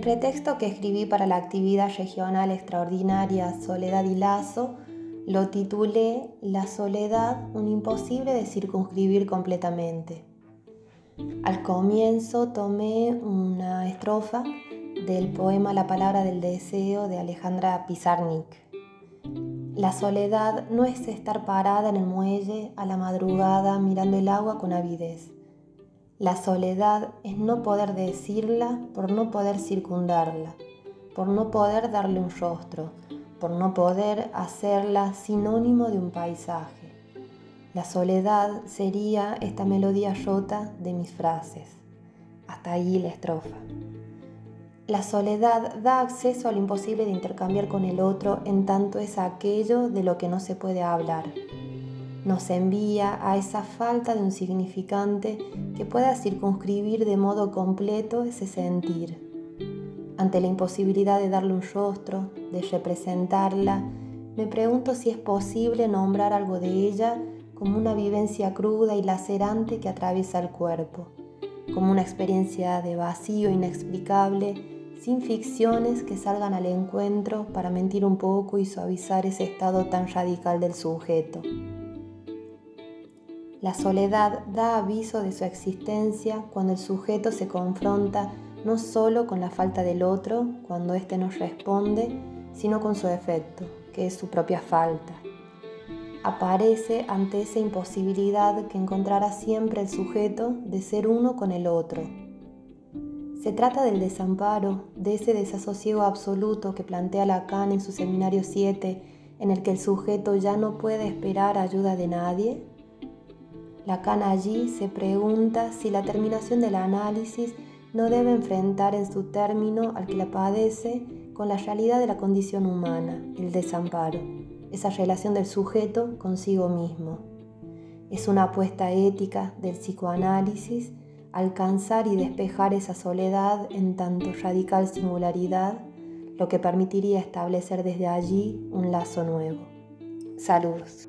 pretexto que escribí para la actividad regional extraordinaria Soledad y Lazo, lo titulé La soledad, un imposible de circunscribir completamente. Al comienzo tomé una estrofa del poema La palabra del deseo de Alejandra Pizarnik. La soledad no es estar parada en el muelle a la madrugada mirando el agua con avidez. La soledad es no poder decirla por no poder circundarla, por no poder darle un rostro, por no poder hacerla sinónimo de un paisaje. La soledad sería esta melodía rota de mis frases. Hasta ahí la estrofa. La soledad da acceso al imposible de intercambiar con el otro en tanto es aquello de lo que no se puede hablar. Nos envía a esa falta de un significante que pueda circunscribir de modo completo ese sentir ante la imposibilidad de darle un rostro, de representarla, me pregunto si es posible nombrar algo de ella como una vivencia cruda y lacerante que atraviesa el cuerpo, como una experiencia de vacío inexplicable, sin ficciones que salgan al encuentro para mentir un poco y suavizar ese estado tan radical del sujeto. La soledad da aviso de su existencia cuando el sujeto se confronta no solo con la falta del otro cuando éste nos responde, sino con su efecto, que es su propia falta. Aparece ante esa imposibilidad que encontrará siempre el sujeto de ser uno con el otro. Se trata del desamparo, de ese desasosiego absoluto que plantea Lacan en su Seminario 7, en el que el sujeto ya no puede esperar ayuda de nadie. Lacan allí se pregunta si la terminación del análisis no debe enfrentar en su término al que la padece con la realidad de la condición humana, el desamparo, esa relación del sujeto consigo mismo. Es una apuesta ética del psicoanálisis alcanzar y despejar esa soledad en tanto radical singularidad, lo que permitiría establecer desde allí un lazo nuevo. Saludos.